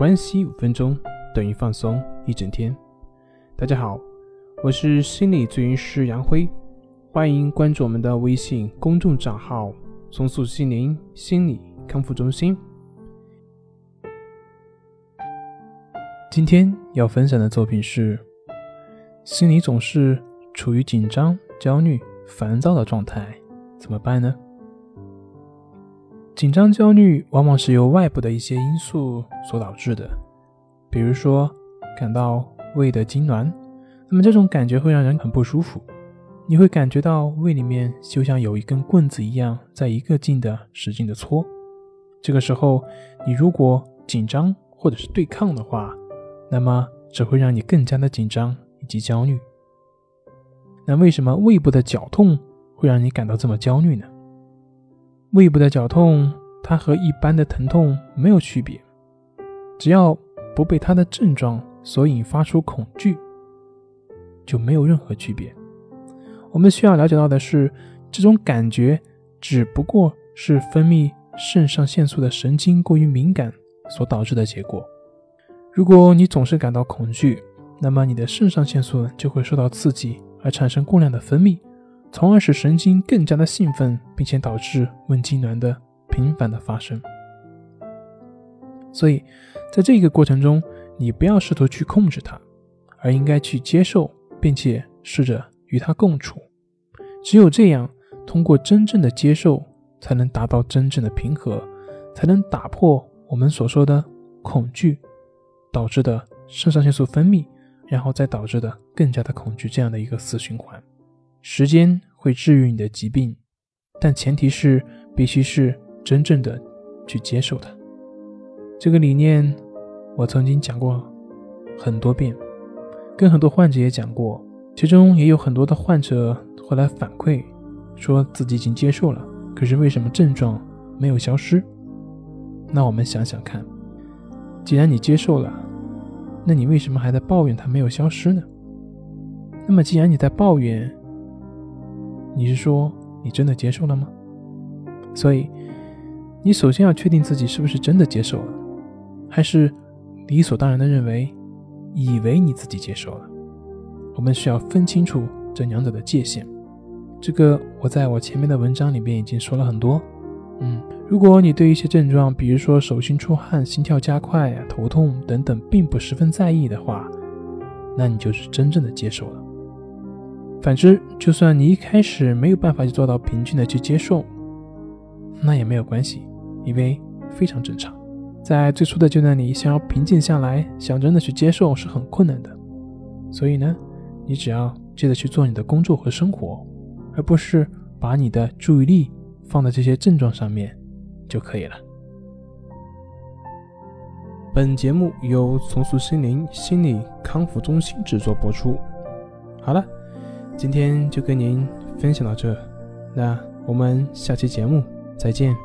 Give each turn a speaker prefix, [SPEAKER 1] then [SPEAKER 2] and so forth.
[SPEAKER 1] 关系五分钟等于放松一整天。大家好，我是心理咨询师杨辉，欢迎关注我们的微信公众账号“松塑心灵心理康复中心”。今天要分享的作品是：心里总是处于紧张、焦虑、烦躁的状态，怎么办呢？紧张、焦虑往往是由外部的一些因素所导致的，比如说感到胃的痉挛，那么这种感觉会让人很不舒服，你会感觉到胃里面就像有一根棍子一样，在一个劲的使劲的搓。这个时候，你如果紧张或者是对抗的话，那么只会让你更加的紧张以及焦虑。那为什么胃部的绞痛会让你感到这么焦虑呢？胃部的绞痛，它和一般的疼痛没有区别，只要不被它的症状所引发出恐惧，就没有任何区别。我们需要了解到的是，这种感觉只不过是分泌肾上腺素的神经过于敏感所导致的结果。如果你总是感到恐惧，那么你的肾上腺素就会受到刺激而产生过量的分泌，从而使神经更加的兴奋，并且导致问痉挛的频繁的发生。所以，在这个过程中，你不要试图去控制它，而应该去接受，并且试着与它共处。只有这样，通过真正的接受，才能达到真正的平和，才能打破我们所说的恐惧。导致的肾上腺素分泌，然后再导致的更加的恐惧，这样的一个死循环。时间会治愈你的疾病，但前提是必须是真正的去接受它。这个理念我曾经讲过很多遍，跟很多患者也讲过，其中也有很多的患者后来反馈说自己已经接受了，可是为什么症状没有消失？那我们想想看。既然你接受了，那你为什么还在抱怨它没有消失呢？那么既然你在抱怨，你是说你真的接受了吗？所以，你首先要确定自己是不是真的接受了，还是理所当然的认为，以为你自己接受了。我们需要分清楚这两者的界限。这个我在我前面的文章里边已经说了很多。嗯。如果你对一些症状，比如说手心出汗、心跳加快呀、头痛等等，并不十分在意的话，那你就是真正的接受了。反之，就算你一开始没有办法去做到平静的去接受，那也没有关系，因为非常正常。在最初的阶段里，想要平静下来，想真的去接受是很困难的。所以呢，你只要记得去做你的工作和生活，而不是把你的注意力放在这些症状上面。就可以了。本节目由重塑心灵心理康复中心制作播出。好了，今天就跟您分享到这，那我们下期节目再见。